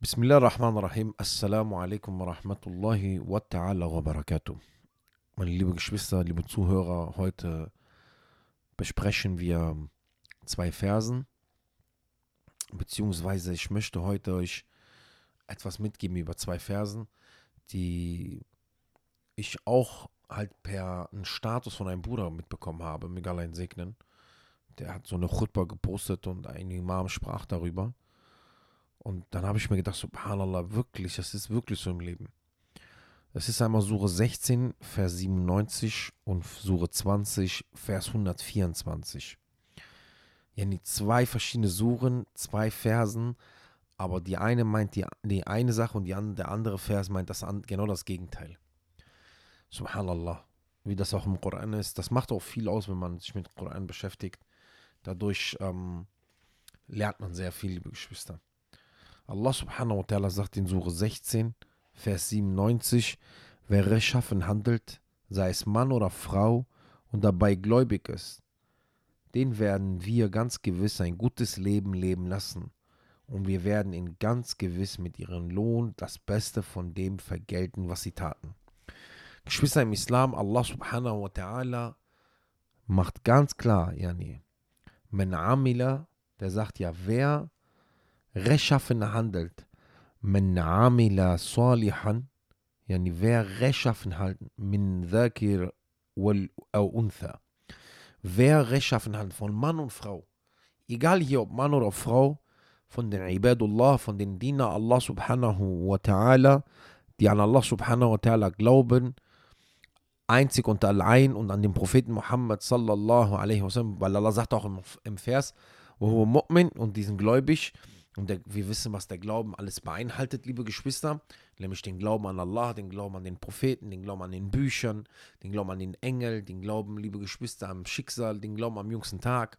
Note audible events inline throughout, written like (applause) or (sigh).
Bismillah ar-Rahman ar-Rahim. Assalamu alaikum wa rahmatullahi wa ta'ala wa barakatuh. Meine lieben Geschwister, liebe Zuhörer, heute besprechen wir zwei Versen, beziehungsweise ich möchte heute euch etwas mitgeben über zwei Versen, die ich auch halt per einen Status von einem Bruder mitbekommen habe, mir allein segnen. Der hat so eine Chutba gepostet und ein Imam sprach darüber. Und dann habe ich mir gedacht, subhanallah, wirklich, das ist wirklich so im Leben. Es ist einmal Sure 16, Vers 97 und Sure 20, Vers 124. Ja, die zwei verschiedene Suren, zwei Versen, aber die eine meint die, die eine Sache und die, der andere Vers meint das, genau das Gegenteil. Subhanallah, wie das auch im Koran ist. Das macht auch viel aus, wenn man sich mit Koran beschäftigt. Dadurch ähm, lernt man sehr viel, liebe Geschwister. Allah subhanahu wa ta'ala sagt in Sure 16, Vers 97, wer rechtschaffen handelt, sei es Mann oder Frau und dabei gläubig ist, den werden wir ganz gewiss ein gutes Leben leben lassen und wir werden ihn ganz gewiss mit ihrem Lohn das Beste von dem vergelten, was sie taten. Geschwister im Islam, Allah subhanahu wa ta'ala macht ganz klar, yani, men amila, der sagt ja, wer rechtschaffen handelt, men amila salihan, yani, wer rechtschaffen halten, min dhakir wal untha, wer rechtschaffen handelt, von Mann und Frau, egal hier ob Mann oder Frau, von den Ibadullah, von den Diener Allah subhanahu wa ta'ala, die an Allah subhanahu wa ta'ala glauben, einzig und allein und an den Propheten Muhammad sallallahu alaihi wasallam, weil Allah sagt auch im Vers, wo Mu'min und diesen gläubig und der, wir wissen, was der Glauben alles beinhaltet, liebe Geschwister, nämlich den Glauben an Allah, den Glauben an den Propheten, den Glauben an den Büchern, den Glauben an den Engel, den Glauben, liebe Geschwister, am Schicksal, den Glauben am jüngsten Tag.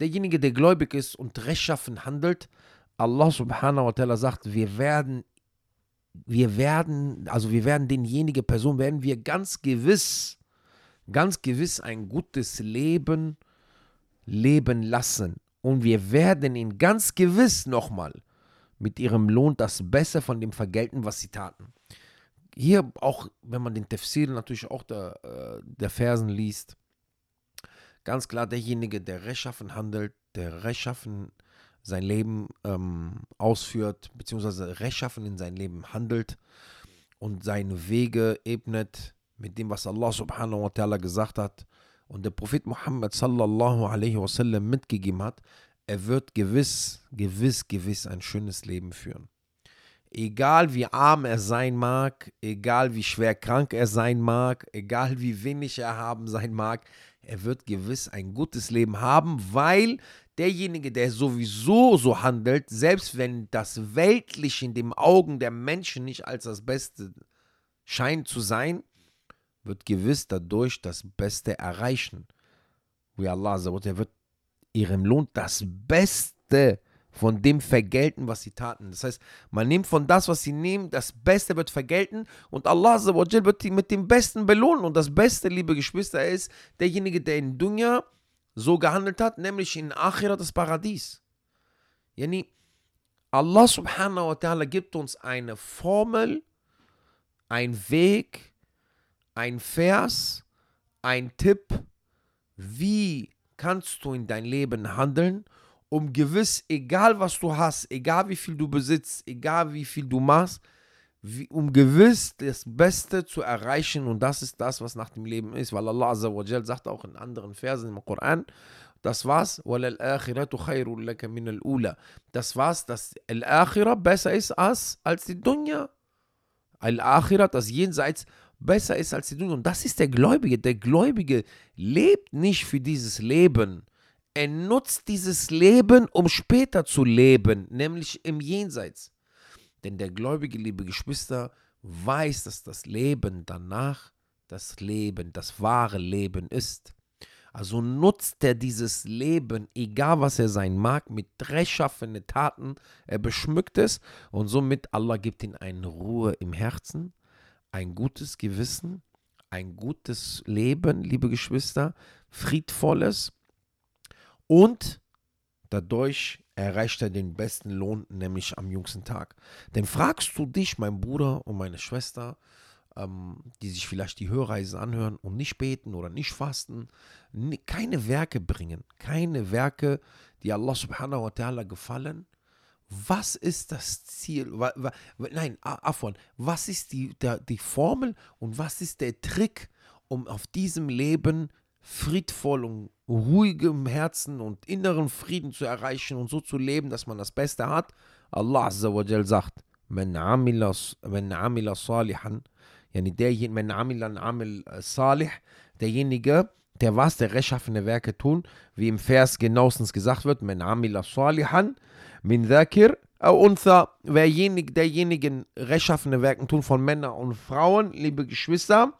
Derjenige, der gläubig ist und rechtschaffen handelt, Allah subhanahu wa ta'ala sagt, wir werden wir werden, also wir werden denjenige Person, werden wir ganz gewiss, ganz gewiss ein gutes Leben leben lassen. Und wir werden ihn ganz gewiss nochmal mit ihrem Lohn das Beste von dem vergelten, was sie taten. Hier auch, wenn man den Tafsir natürlich auch der, äh, der Versen liest, ganz klar derjenige, der rechtschaffen handelt, der rechtschaffen sein Leben ähm, ausführt, beziehungsweise rechtschaffen in sein Leben handelt und seine Wege ebnet mit dem, was Allah subhanahu wa ta'ala gesagt hat und der Prophet Muhammad sallallahu alaihi wasallam mitgegeben hat, er wird gewiss, gewiss, gewiss ein schönes Leben führen. Egal wie arm er sein mag, egal wie schwer krank er sein mag, egal wie wenig er haben sein mag, er wird gewiss ein gutes Leben haben, weil derjenige, der sowieso so handelt, selbst wenn das Weltliche in den Augen der Menschen nicht als das Beste scheint zu sein, wird gewiss dadurch das Beste erreichen. Wie Allah sagt, er wird ihrem Lohn das Beste von dem vergelten, was sie taten. Das heißt, man nimmt von das, was sie nehmen, das Beste wird vergelten und Allah wird sie mit dem Besten belohnen. Und das Beste, liebe Geschwister, ist derjenige, der in Dunya so gehandelt hat, nämlich in Akhira das Paradies. Yani, Allah subhanahu wa ta'ala gibt uns eine Formel, ein Weg, ein Vers, ein Tipp, wie kannst du in dein Leben handeln, um gewiss, egal was du hast, egal wie viel du besitzt, egal wie viel du machst, wie, um gewiss das Beste zu erreichen. Und das ist das, was nach dem Leben ist, weil Allah Azza wa sagt auch in anderen Versen im Koran, das war's, das war's, dass Al-Akhirah besser ist als, als die Dunya. Al-Akhirah, das Jenseits, besser ist als die Dunya. Und das ist der Gläubige. Der Gläubige lebt nicht für dieses Leben. Er nutzt dieses Leben, um später zu leben, nämlich im Jenseits. Denn der gläubige, liebe Geschwister, weiß, dass das Leben danach das Leben, das wahre Leben ist. Also nutzt er dieses Leben, egal was er sein mag, mit rechtschaffenen Taten. Er beschmückt es und somit Allah gibt ihm eine Ruhe im Herzen, ein gutes Gewissen, ein gutes Leben, liebe Geschwister, friedvolles und Dadurch erreicht er den besten Lohn, nämlich am jüngsten Tag. Denn fragst du dich, mein Bruder und meine Schwester, ähm, die sich vielleicht die Hörreise anhören und nicht beten oder nicht fasten, keine Werke bringen, keine Werke, die Allah subhanahu wa ta'ala gefallen, was ist das Ziel? Nein, Afon, was ist die, der, die Formel und was ist der Trick, um auf diesem Leben friedvoll und ruhigem Herzen und inneren Frieden zu erreichen und so zu leben, dass man das Beste hat? Allah Azza wa Jal sagt, من عمل من عمل صالحا يعني derjenige من عمل عمل صالح derjenige der was der rechtschaffene Werke tun, wie im Vers genauestens gesagt wird, min amila salihan, min dhakir, unser, werjenig, derjenigen rechtschaffene Werken tun von Männern und Frauen, liebe Geschwister,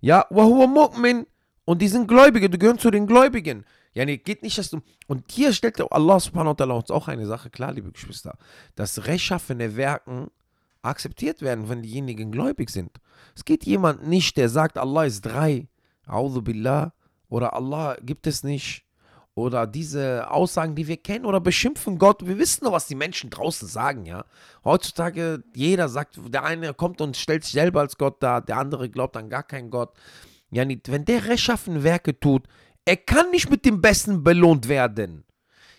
ja, wahuwa mu'min, und die sind Gläubige, die gehören zu den Gläubigen. Ja, nee, geht nicht, dass du. Und hier stellt Allah subhanahu wa ta'ala uns auch eine Sache klar, liebe Geschwister, dass rechtschaffene Werken akzeptiert werden, wenn diejenigen gläubig sind. Es geht jemand nicht, der sagt, Allah ist drei, Audu Billah, oder Allah gibt es nicht, oder diese Aussagen, die wir kennen, oder beschimpfen Gott. Wir wissen doch, was die Menschen draußen sagen, ja. Heutzutage, jeder sagt, der eine kommt und stellt sich selber als Gott dar, der andere glaubt an gar keinen Gott. Ja, wenn der rechtschaffen Werke tut, er kann nicht mit dem Besten belohnt werden.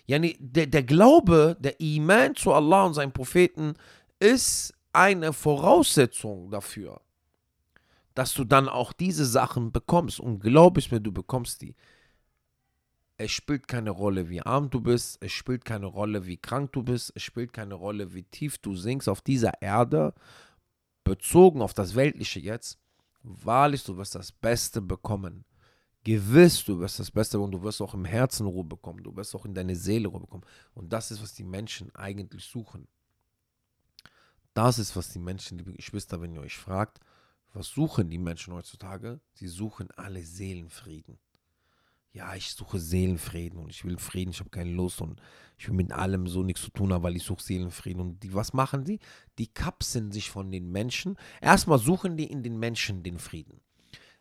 Ja, der, der Glaube, der Iman zu Allah und seinen Propheten ist eine Voraussetzung dafür, dass du dann auch diese Sachen bekommst. Und glaub es mir, du bekommst die. Es spielt keine Rolle, wie arm du bist. Es spielt keine Rolle, wie krank du bist. Es spielt keine Rolle, wie tief du sinkst auf dieser Erde. Bezogen auf das Weltliche jetzt. Wahrlich, du wirst das Beste bekommen. Gewiss, du wirst das Beste und du wirst auch im Herzen Ruhe bekommen. Du wirst auch in deine Seele Ruhe bekommen. Und das ist, was die Menschen eigentlich suchen. Das ist, was die Menschen, liebe Geschwister, wenn ihr euch fragt, was suchen die Menschen heutzutage? Sie suchen alle Seelenfrieden ja, ich suche Seelenfrieden und ich will Frieden, ich habe keine Lust und ich will mit allem so nichts zu tun haben, weil ich suche Seelenfrieden. Und die, was machen die? Die kapseln sich von den Menschen. Erstmal suchen die in den Menschen den Frieden.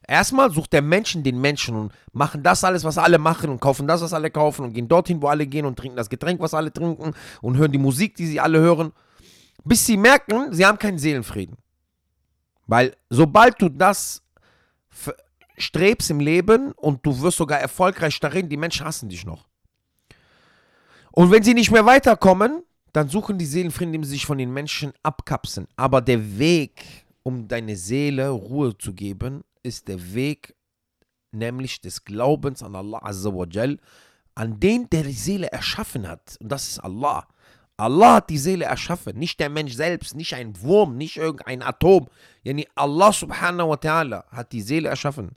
Erstmal sucht der Menschen den Menschen und machen das alles, was alle machen und kaufen das, was alle kaufen und gehen dorthin, wo alle gehen und trinken das Getränk, was alle trinken und hören die Musik, die sie alle hören, bis sie merken, sie haben keinen Seelenfrieden. Weil sobald du das strebst im Leben und du wirst sogar erfolgreich darin, die Menschen hassen dich noch. Und wenn sie nicht mehr weiterkommen, dann suchen die Seelenfrieden, indem sie sich von den Menschen abkapseln. Aber der Weg, um deine Seele Ruhe zu geben, ist der Weg nämlich des Glaubens an Allah Azza an den der die Seele erschaffen hat. Und das ist Allah. Allah hat die Seele erschaffen, nicht der Mensch selbst, nicht ein Wurm, nicht irgendein Atom. Yani Allah subhanahu wa ta'ala hat die Seele erschaffen.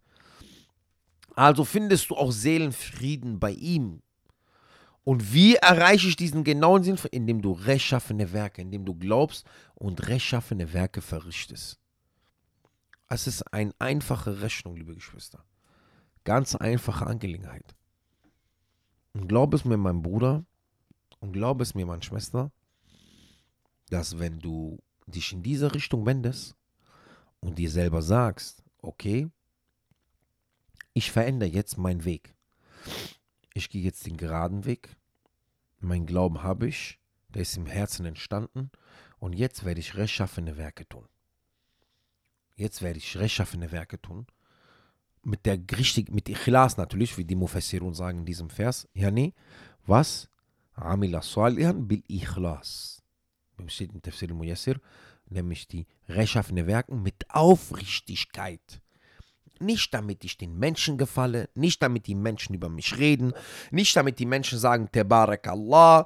Also findest du auch Seelenfrieden bei ihm. Und wie erreiche ich diesen genauen Sinn? Indem du rechtschaffene Werke, indem du glaubst und rechtschaffene Werke verrichtest. Es ist eine einfache Rechnung, liebe Geschwister. Ganz einfache Angelegenheit. Und glaub es mir, mein Bruder, und glaub es mir, meine Schwester, dass wenn du dich in diese Richtung wendest und dir selber sagst, okay, ich verändere jetzt meinen Weg. Ich gehe jetzt den geraden Weg. Mein Glauben habe ich, der ist im Herzen entstanden und jetzt werde ich rechtschaffene Werke tun. Jetzt werde ich rechtschaffene Werke tun. Mit der richtig, mit Ikhlas natürlich, wie die Mufassirun sagen in diesem Vers. Ja, nee. Was? Amila salihan bil Ikhlas. Steht in Tafsir al-Muyassir, nämlich die rechtschaffene Werken mit Aufrichtigkeit. Nicht damit ich den Menschen gefalle, nicht damit die Menschen über mich reden, nicht damit die Menschen sagen, Tebarek Allah,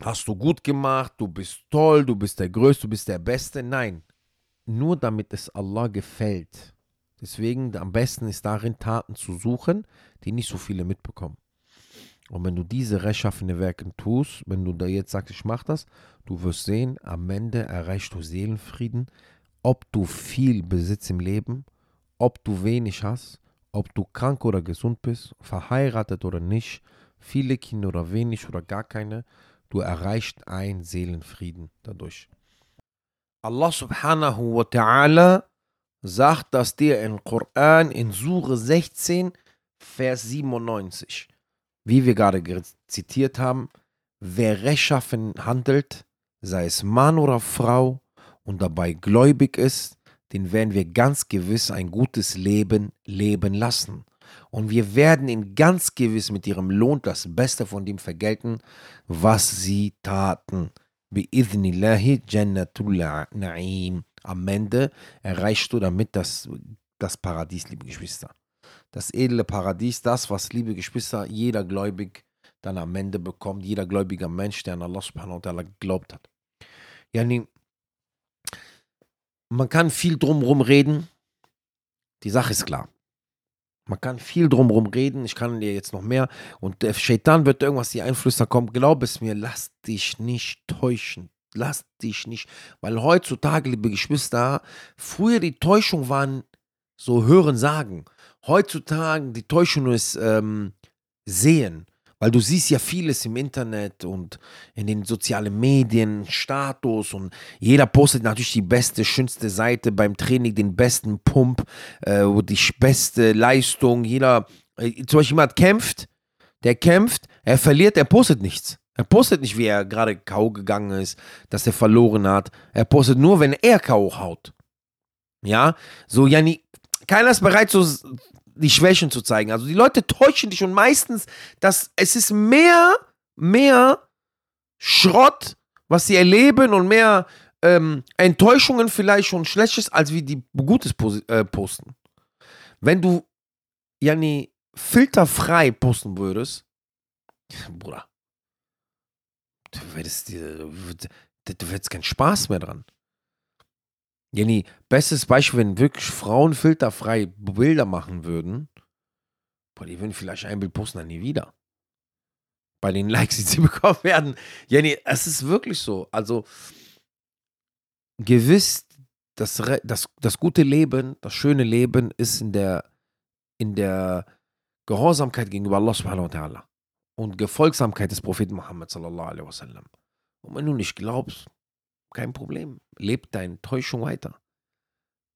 hast du gut gemacht, du bist toll, du bist der Größte, du bist der Beste. Nein, nur damit es Allah gefällt. Deswegen am besten ist darin, Taten zu suchen, die nicht so viele mitbekommen. Und wenn du diese rechtschaffene Werke tust, wenn du da jetzt sagst, ich mach das, du wirst sehen, am Ende erreichst du Seelenfrieden, ob du viel Besitz im Leben ob du wenig hast, ob du krank oder gesund bist, verheiratet oder nicht, viele Kinder oder wenig oder gar keine, du erreichst einen Seelenfrieden dadurch. Allah subhanahu wa ta'ala sagt das dir im Koran in Sure 16, Vers 97. wie wir gerade zitiert haben, wer rechtschaffen handelt, sei es Mann oder Frau und dabei gläubig ist, den werden wir ganz gewiss ein gutes Leben leben lassen. Und wir werden ihn ganz gewiss mit ihrem Lohn das Beste von dem vergelten, was sie taten. Bi'idhnillahi Jannatul Na'im. Am Ende erreichst du damit das, das Paradies, liebe Geschwister. Das edle Paradies, das, was, liebe Geschwister, jeder gläubig dann am Ende bekommt, jeder gläubiger Mensch, der an Allah subhanahu wa ta'ala geglaubt hat. Yani, man kann viel drumherum reden. Die Sache ist klar. Man kann viel drumherum reden. Ich kann dir jetzt noch mehr. Und der Shaitan wird irgendwas dir einflüstern. Komm, glaub es mir, lass dich nicht täuschen. Lass dich nicht. Weil heutzutage, liebe Geschwister, früher die Täuschung waren so Hören, Sagen. Heutzutage die Täuschung ist ähm, Sehen. Weil du siehst ja vieles im Internet und in den sozialen Medien, Status und jeder postet natürlich die beste, schönste Seite beim Training, den besten Pump, äh, die beste Leistung. Jeder, äh, zum Beispiel jemand kämpft, der kämpft, er verliert, er postet nichts. Er postet nicht, wie er gerade K.O. gegangen ist, dass er verloren hat. Er postet nur, wenn er K.O. haut. Ja, so, Janni, keiner ist bereit, so die Schwächen zu zeigen. Also die Leute täuschen dich und meistens, dass es ist mehr, mehr Schrott, was sie erleben und mehr ähm, Enttäuschungen vielleicht schon Schlechtes, als wie die Gutes äh, posten. Wenn du, Janni, filterfrei posten würdest, (laughs) Bruder, du hättest, du hättest keinen Spaß mehr dran. Jenny, bestes Beispiel, wenn wirklich Frauen filterfrei Bilder machen würden, boah, die würden vielleicht ein Bild posten, dann nie wieder. Bei den Likes, die sie (laughs) bekommen werden. Jenny, es ist wirklich so. Also, gewiss, das, das, das gute Leben, das schöne Leben ist in der, in der Gehorsamkeit gegenüber Allah subhanahu wa ta'ala und Gefolgsamkeit des Propheten Muhammad sallallahu alaihi wasallam. Und wenn du nicht glaubst, kein Problem. Leb deine Täuschung weiter.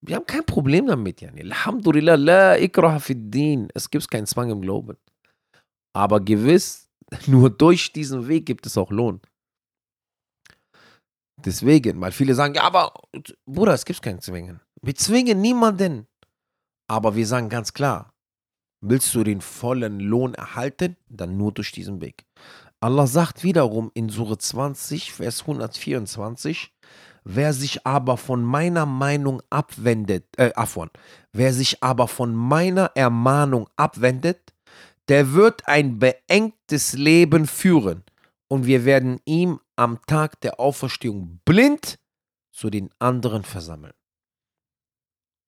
Wir haben kein Problem damit, Yani. Alhamdulillah, la ikraha fid din. Es gibt keinen Zwang im Glauben. Aber gewiss, (laughs) nur durch diesen Weg gibt es auch Lohn. Deswegen, weil viele sagen, ja, aber Bruder, es gibt keinen Zwingen. Wir zwingen niemanden. Aber wir sagen ganz klar, willst du den vollen Lohn erhalten, dann nur durch diesen Weg. Allah sagt wiederum in Sure 20, Vers 124, wer sich aber von meiner Meinung abwendet, äh, Afwan, wer sich aber von meiner Ermahnung abwendet, der wird ein beengtes Leben führen und wir werden ihm am Tag der Auferstehung blind zu den anderen versammeln.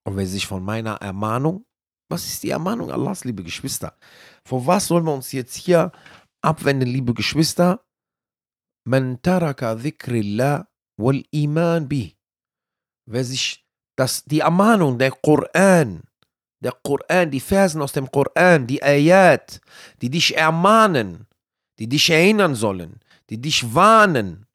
Und wer sich von meiner Ermahnung, was ist die Ermahnung Allahs, liebe Geschwister? Vor was sollen wir uns jetzt hier abwenden, liebe Geschwister. Man taraka dhikrillah wal iman bi. Wer sich das, die Ermahnung, der Koran, der Koran, die Versen aus dem Koran, die Ayat, die dich ermahnen, die dich erinnern sollen, die dich warnen,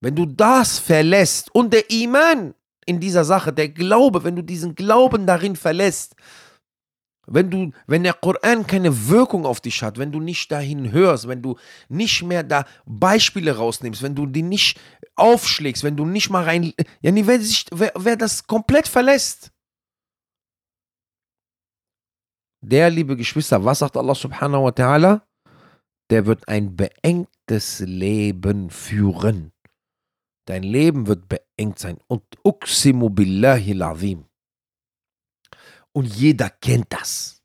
wenn du das verlässt und der Iman in dieser Sache, der Glaube, wenn du diesen Glauben darin verlässt, wenn du, wenn der Koran keine Wirkung auf dich hat, wenn du nicht dahin hörst, wenn du nicht mehr da Beispiele rausnimmst, wenn du die nicht aufschlägst, wenn du nicht mal rein, ja, wer, sich, wer, wer das komplett verlässt, der, liebe Geschwister, was sagt Allah subhanahu wa ta'ala? Der wird ein beengtes Leben führen. Dein Leben wird beengt sein. Und uksimu billahi azim. Und jeder kennt das.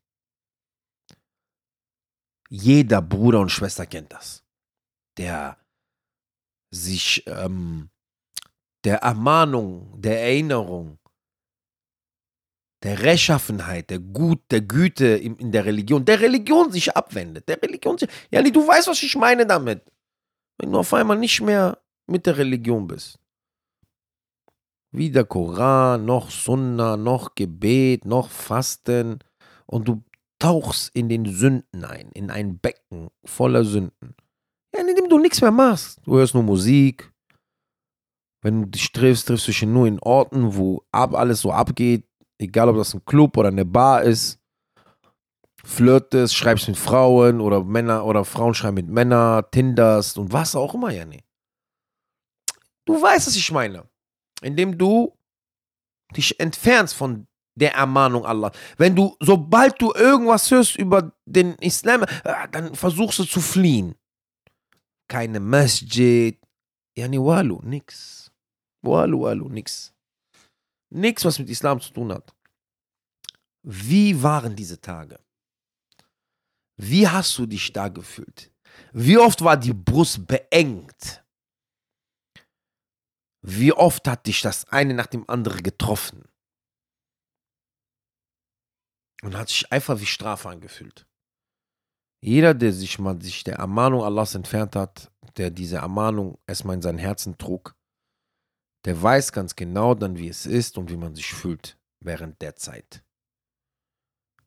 Jeder Bruder und Schwester kennt das. Der sich ähm, der Ermahnung, der Erinnerung, der Rechtschaffenheit, der Gut, der Güte in, in, der Religion, der Religion sich abwendet. Der Religion sich, ja, du weißt, was ich meine damit. Wenn du auf einmal nicht mehr mit der Religion bist. Weder Koran, noch Sunna, noch Gebet, noch Fasten. Und du tauchst in den Sünden ein, in ein Becken voller Sünden. Ja, in dem du nichts mehr machst. Du hörst nur Musik. Wenn du dich triffst, triffst du dich nur in Orten, wo ab, alles so abgeht. Egal, ob das ein Club oder eine Bar ist. flirtest, schreibst mit Frauen oder Männer oder Frauen schreiben mit Männern, Tinderst und was auch immer, ja nee. Du weißt, was ich meine. Indem du dich entfernst von der Ermahnung Allah. Wenn du, sobald du irgendwas hörst über den Islam, äh, dann versuchst du zu fliehen. Keine Masjid, yani walu, nix. Walu, walu, nix. Nix, was mit Islam zu tun hat. Wie waren diese Tage? Wie hast du dich da gefühlt? Wie oft war die Brust beengt? Wie oft hat dich das eine nach dem anderen getroffen? Und hat sich einfach wie Strafe angefühlt. Jeder, der sich mal sich der Ermahnung Allahs entfernt hat, der diese Ermahnung erstmal in sein Herzen trug, der weiß ganz genau dann, wie es ist und wie man sich fühlt während der Zeit.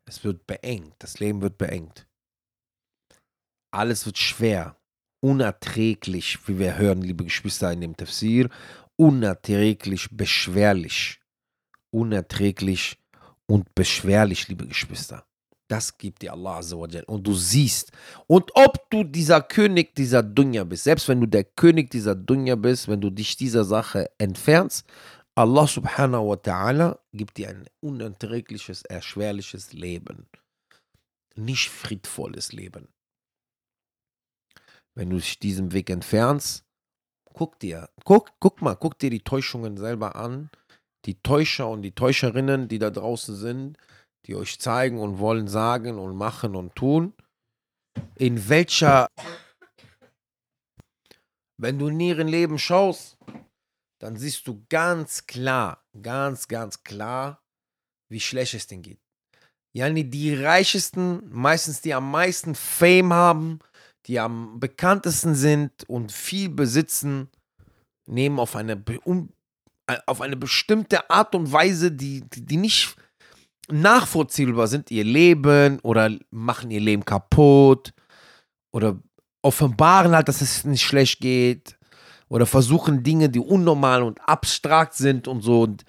Es wird beengt, das Leben wird beengt. Alles wird schwer, unerträglich, wie wir hören, liebe Geschwister in dem Tafsir, unerträglich beschwerlich. Unerträglich und beschwerlich, liebe Geschwister. Das gibt dir Allah Azzawajal. Und du siehst. Und ob du dieser König dieser Dunja bist, selbst wenn du der König dieser Dunja bist, wenn du dich dieser Sache entfernst, Allah subhanahu wa ta'ala gibt dir ein unerträgliches, erschwerliches Leben. Nicht friedvolles Leben. Wenn du dich diesem Weg entfernst, guck dir, guck, guck mal, guck dir die Täuschungen selber an. Die Täuscher und die Täuscherinnen, die da draußen sind, die euch zeigen und wollen sagen und machen und tun. In welcher, wenn du in ihren Leben schaust, dann siehst du ganz klar, ganz, ganz klar, wie schlecht es denen geht. Yani die reichesten, meistens die am meisten Fame haben, die am bekanntesten sind und viel besitzen, nehmen auf eine, um, äh, auf eine bestimmte Art und Weise, die, die, nicht nachvollziehbar sind, ihr Leben oder machen ihr Leben kaputt oder offenbaren halt, dass es nicht schlecht geht oder versuchen Dinge, die unnormal und abstrakt sind und so. Und,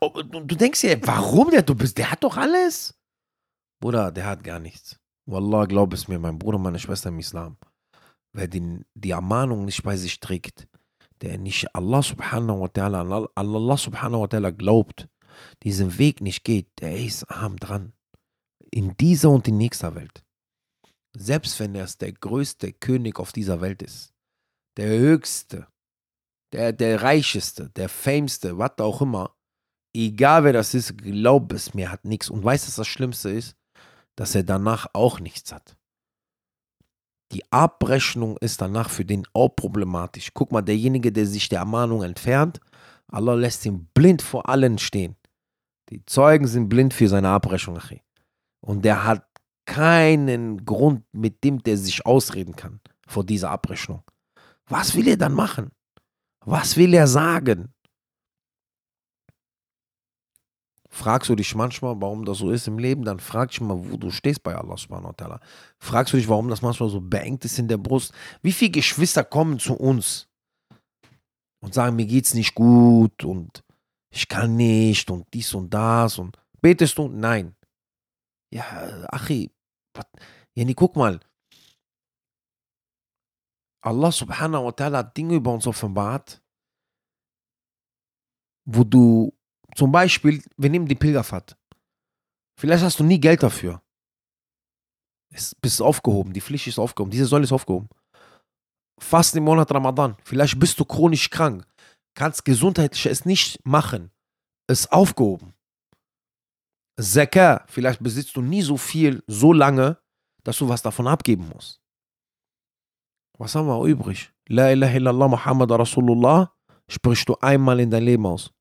und du denkst dir, warum der du bist? Der hat doch alles. Bruder, der hat gar nichts. Wallah, glaub es mir, mein Bruder, meine Schwester im Islam. Wer den, die Ermahnung nicht bei sich trägt, der nicht Allah subhanahu wa ta'ala, Allah subhanahu wa ta'ala glaubt, diesen Weg nicht geht, der ist arm dran. In dieser und in nächster Welt. Selbst wenn er der größte König auf dieser Welt ist, der höchste, der, der reicheste, der fameste, was auch immer, egal wer das ist, glaub es mir, hat nichts. Und weißt du, was das Schlimmste ist? Dass er danach auch nichts hat. Die Abrechnung ist danach für den auch problematisch. Guck mal, derjenige, der sich der Ermahnung entfernt, Allah lässt ihn blind vor allen stehen. Die Zeugen sind blind für seine Abrechnung. Und der hat keinen Grund, mit dem der sich ausreden kann vor dieser Abrechnung. Was will er dann machen? Was will er sagen? Fragst du dich manchmal, warum das so ist im Leben, dann frag dich mal, wo du stehst bei Allah subhanahu wa ta'ala. Fragst du dich, warum das manchmal so beengt ist in der Brust? Wie viele Geschwister kommen zu uns und sagen, mir geht's nicht gut und ich kann nicht und dies und das und betest du? Nein. Ja, Achi, Jenny, guck mal. Allah subhanahu wa ta'ala hat Dinge über uns offenbart, wo du zum Beispiel, wir nehmen die Pilgerfahrt. Vielleicht hast du nie Geld dafür. Es bist aufgehoben, die Pflicht ist aufgehoben, diese Säule ist aufgehoben. Fast im Monat Ramadan. Vielleicht bist du chronisch krank. Kannst gesundheitlich es nicht machen. Ist aufgehoben. Zakah, vielleicht besitzt du nie so viel, so lange, dass du was davon abgeben musst. Was haben wir übrig? La ilaha illallah Muhammad Rasulullah sprichst du einmal in dein Leben aus.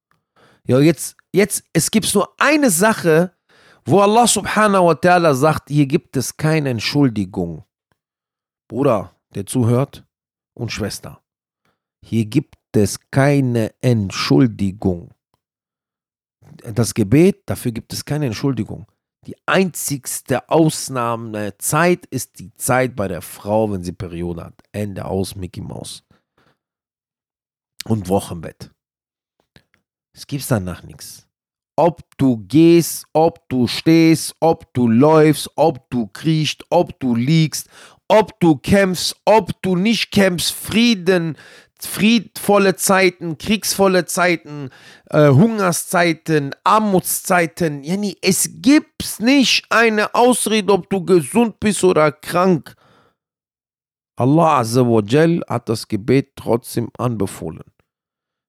Ja, jetzt, jetzt, es gibt nur eine Sache, wo Allah subhanahu wa ta'ala sagt, hier gibt es keine Entschuldigung. Bruder, der zuhört und Schwester, hier gibt es keine Entschuldigung. Das Gebet, dafür gibt es keine Entschuldigung. Die einzigste Ausnahmezeit ist die Zeit bei der Frau, wenn sie Periode hat. Ende aus, Mickey Maus. Und Wochenbett. Es gibt danach nichts. ob du gehst, ob du stehst, ob du läufst, ob du kriechst, ob du liegst, ob du kämpfst, ob du nicht kämpfst, Frieden, friedvolle Zeiten, kriegsvolle Zeiten, äh, Hungerszeiten, Armutszeiten. Jenny, es gibt nicht eine Ausrede, ob du gesund bist oder krank. Allah Azzawajal hat das Gebet trotzdem anbefohlen.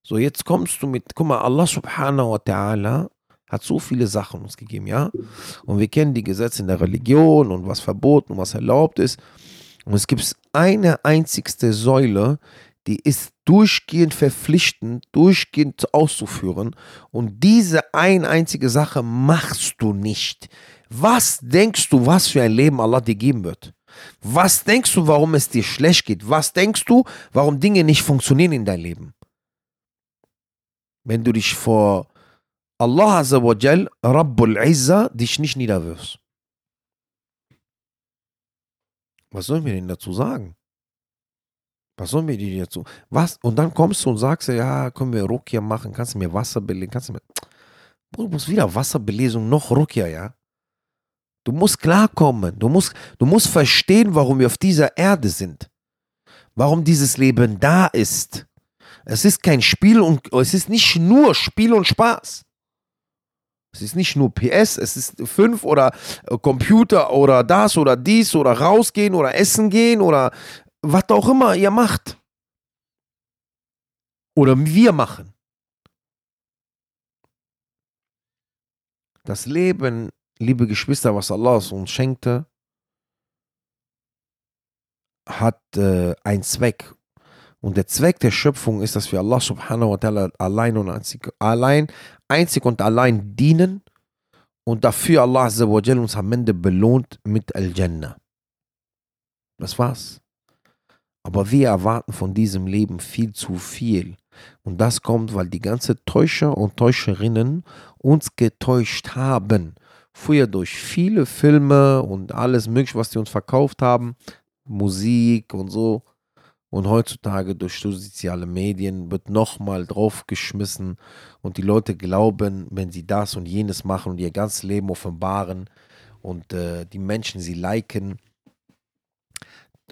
So, jetzt kommst du mit, guck mal, Allah subhanahu wa ta'ala hat so viele Sachen uns gegeben, ja? Und wir kennen die Gesetze in der Religion und was verboten und was erlaubt ist. Und es gibt eine einzigste Säule, die ist durchgehend verpflichtend, durchgehend auszuführen. Und diese ein einzige Sache machst du nicht. Was denkst du, was für ein Leben Allah dir geben wird? Was denkst du, warum es dir schlecht geht? Was denkst du, warum Dinge nicht funktionieren in deinem Leben? Wenn du dich vor Allah Azzawajal, Rabbul Izza, dich nicht niederwirfst. Was sollen wir denn dazu sagen? Was sollen wir dir dazu? Was? Und dann kommst du und sagst, ja, können wir Rukia machen? Kannst du mir Wasser belegen? Kannst du mir. Du musst weder Wasserbelesung noch Rukia, ja? Du musst klarkommen. Du musst, du musst verstehen, warum wir auf dieser Erde sind. Warum dieses Leben da ist. Es ist kein Spiel und es ist nicht nur Spiel und Spaß. Es ist nicht nur PS, es ist fünf oder äh, Computer oder das oder dies oder rausgehen oder essen gehen oder was auch immer ihr macht. Oder wir machen. Das Leben, liebe Geschwister, was Allah uns schenkte, hat äh, einen Zweck. Und der Zweck der Schöpfung ist, dass wir Allah subhanahu wa ta'ala allein und einzig, allein, einzig und allein dienen und dafür Allah uns am Ende belohnt mit Al-Jannah. Das war's. Aber wir erwarten von diesem Leben viel zu viel. Und das kommt, weil die ganzen Täuscher und Täuscherinnen uns getäuscht haben. Früher durch viele Filme und alles Mögliche, was die uns verkauft haben, Musik und so, und heutzutage durch soziale Medien wird nochmal draufgeschmissen und die Leute glauben, wenn sie das und jenes machen und ihr ganzes Leben offenbaren und äh, die Menschen sie liken.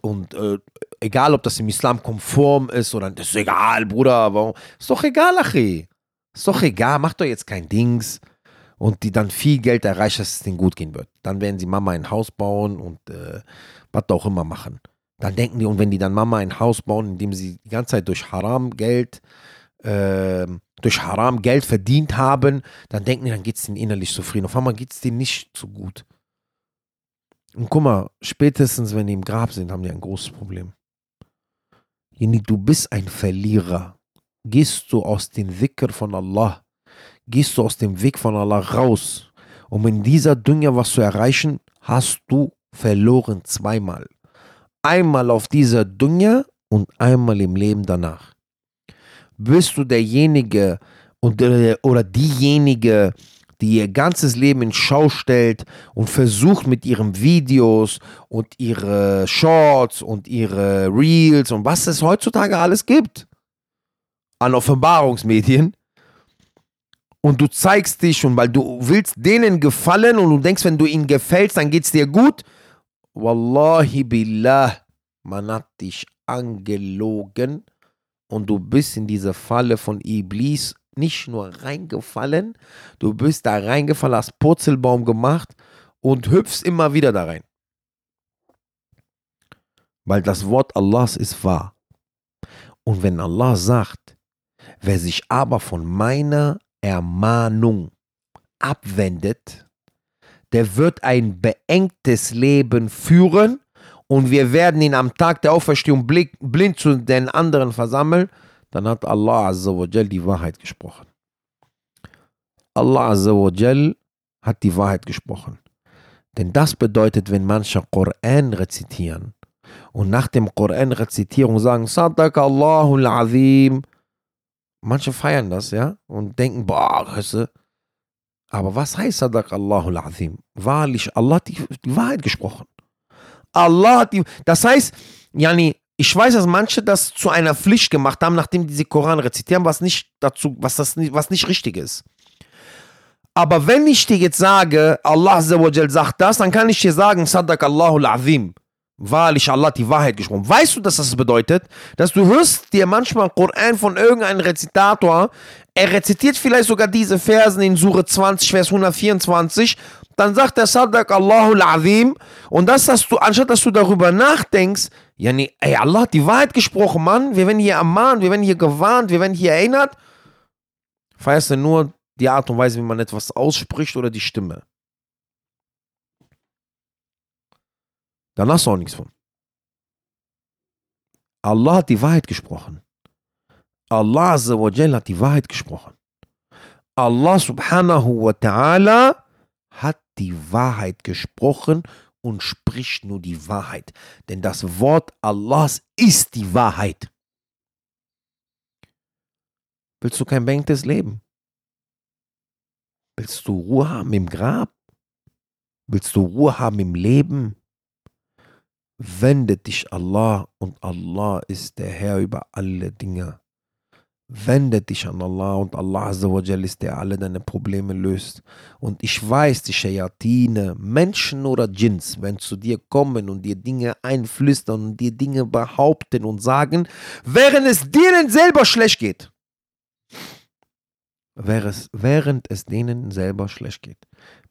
Und äh, egal, ob das im Islam konform ist oder das ist egal, Bruder, warum? Ist doch egal, Achi. Ist doch egal, macht doch jetzt kein Dings. Und die dann viel Geld erreicht, dass es denen gut gehen wird. Dann werden sie Mama ein Haus bauen und äh, was auch immer machen. Dann denken die, und wenn die dann Mama ein Haus bauen, indem sie die ganze Zeit durch Haram Geld, äh, durch Haram Geld verdient haben, dann denken die, dann geht es ihnen innerlich zufrieden. Auf einmal geht es denen nicht so gut. Und guck mal, spätestens wenn die im Grab sind, haben die ein großes Problem. Jeni, du bist ein Verlierer. Gehst du aus dem Wicker von Allah, gehst du aus dem Weg von Allah raus, um in dieser Dünya was zu erreichen, hast du verloren zweimal. Einmal auf dieser Dunya und einmal im Leben danach. Bist du derjenige oder diejenige, die ihr ganzes Leben in Schau stellt und versucht mit ihren Videos und ihre Shorts und ihre Reels und was es heutzutage alles gibt an Offenbarungsmedien und du zeigst dich und weil du willst denen gefallen und du denkst, wenn du ihnen gefällst, dann geht es dir gut Wallahi billah, man hat dich angelogen und du bist in diese Falle von Iblis nicht nur reingefallen, du bist da reingefallen, hast Purzelbaum gemacht und hüpfst immer wieder da rein. Weil das Wort Allahs ist wahr. Und wenn Allah sagt, wer sich aber von meiner Ermahnung abwendet, der wird ein beengtes Leben führen und wir werden ihn am Tag der Auferstehung blind zu den anderen versammeln, dann hat Allah Azzawajal die Wahrheit gesprochen. Allah Azzawajal hat die Wahrheit gesprochen. Denn das bedeutet, wenn manche Koran rezitieren und nach dem Koran-Rezitierung sagen, Sadaq Allahul Azim, manche feiern das, ja, und denken, boah, weißt du, aber was heißt Sadaq Allahul Azim? Wahrlich, Allah hat die, die Wahrheit gesprochen. Allah hat die, das heißt, yani, ich weiß, dass manche das zu einer Pflicht gemacht haben, nachdem die Koran rezitieren, was nicht dazu, was das was nicht richtig ist. Aber wenn ich dir jetzt sage, Allah sagt das, dann kann ich dir sagen, Sadak Allahul Azim. Wahrlich, Allah hat die Wahrheit gesprochen. Weißt du, dass das bedeutet? Dass du hörst dir manchmal Koran von irgendeinem Rezitator, er rezitiert vielleicht sogar diese Versen in Sure 20, Vers 124, dann sagt er Sadak Allahul Azim und das, dass du, anstatt dass du darüber nachdenkst, ja nee, ey, Allah hat die Wahrheit gesprochen, Mann, wir werden hier ermahnt, wir werden hier gewarnt, wir werden hier erinnert, feierst du nur die Art und Weise, wie man etwas ausspricht oder die Stimme. Dann hast du auch nichts von. Allah hat die Wahrheit gesprochen. Allah hat die Wahrheit gesprochen. Allah subhanahu wa ta'ala hat die Wahrheit gesprochen und spricht nur die Wahrheit. Denn das Wort Allahs ist die Wahrheit. Willst du kein beengtes Leben? Willst du Ruhe haben im Grab? Willst du Ruhe haben im Leben? Wende dich Allah und Allah ist der Herr über alle Dinge. Wende dich an Allah und Allah ist der alle deine Probleme löst. Und ich weiß, die Shayatine, Menschen oder Djinns, wenn zu dir kommen und dir Dinge einflüstern und dir Dinge behaupten und sagen, während es denen selber schlecht geht. Während es denen selber schlecht geht.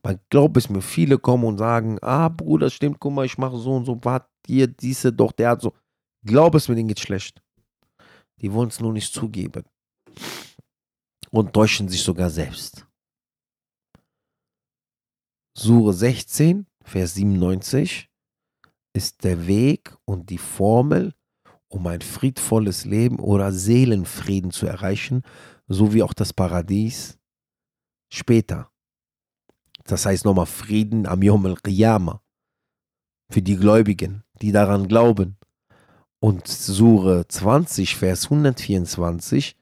Man glaubt es mir, viele kommen und sagen, ah Bruder, stimmt, guck mal, ich mache so und so, warte, hier, diese doch, der hat so. Glaub es mir, denen geht schlecht. Die wollen es nur nicht zugeben. Und täuschen sich sogar selbst. Sure 16, Vers 97 ist der Weg und die Formel, um ein friedvolles Leben oder Seelenfrieden zu erreichen, sowie auch das Paradies später. Das heißt nochmal Frieden am Yom al-Qiyamah für die Gläubigen, die daran glauben. Und Sure 20, Vers 124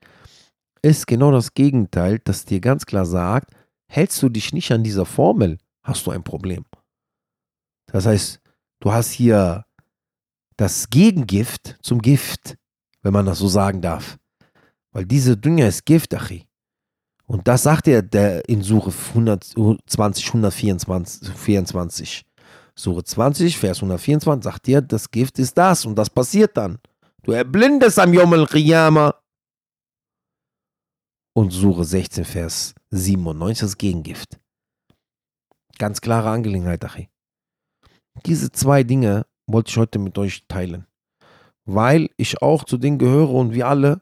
ist genau das Gegenteil, das dir ganz klar sagt, hältst du dich nicht an dieser Formel, hast du ein Problem. Das heißt, du hast hier das Gegengift zum Gift, wenn man das so sagen darf. Weil diese Dünger ist Gift, Achi. Und das sagt er der in Suche 120, 124. Suche 20, Vers 124 sagt dir, das Gift ist das und das passiert dann. Du erblindest am Yom al-Qiyamah. Und Suche 16, Vers 97 das Gegengift. Ganz klare Angelegenheit, Achi. Diese zwei Dinge wollte ich heute mit euch teilen. Weil ich auch zu denen gehöre und wir alle,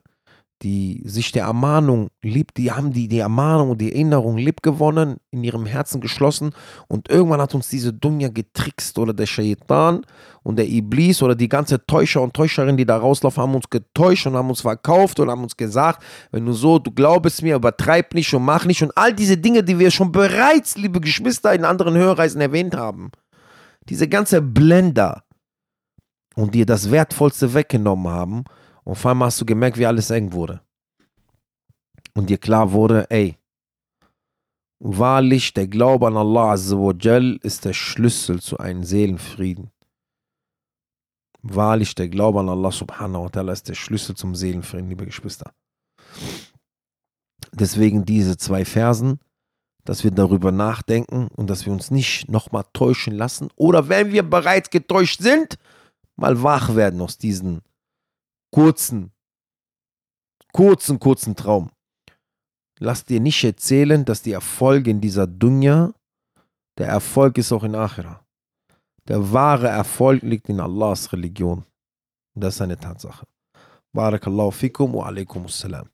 die sich der Ermahnung lieb, die haben die, die Ermahnung und die Erinnerung lieb gewonnen, in ihrem Herzen geschlossen und irgendwann hat uns diese Dunja getrickst oder der Shaitan und der Iblis oder die ganze Täuscher und Täuscherin, die da rauslaufen, haben uns getäuscht und haben uns verkauft und haben uns gesagt, wenn du so, du glaubst mir, übertreib nicht und mach nicht und all diese Dinge, die wir schon bereits, liebe Geschwister, in anderen Hörreisen erwähnt haben. Diese ganze Blender und dir das Wertvollste weggenommen haben und auf einmal hast du gemerkt, wie alles eng wurde. Und dir klar wurde, ey, wahrlich, der Glaube an Allah Azzawajal ist der Schlüssel zu einem Seelenfrieden. Wahrlich, der Glaube an Allah Subhanahu wa Ta'ala ist der Schlüssel zum Seelenfrieden, liebe Geschwister. Deswegen diese zwei Versen, dass wir darüber nachdenken und dass wir uns nicht nochmal täuschen lassen oder wenn wir bereits getäuscht sind, mal wach werden aus diesen kurzen, kurzen, kurzen Traum. Lass dir nicht erzählen, dass die Erfolge in dieser Dunya, der Erfolg ist auch in Akhira. Der wahre Erfolg liegt in Allahs Religion. Das ist eine Tatsache. Barakallahu fikum wa alaikum assalam.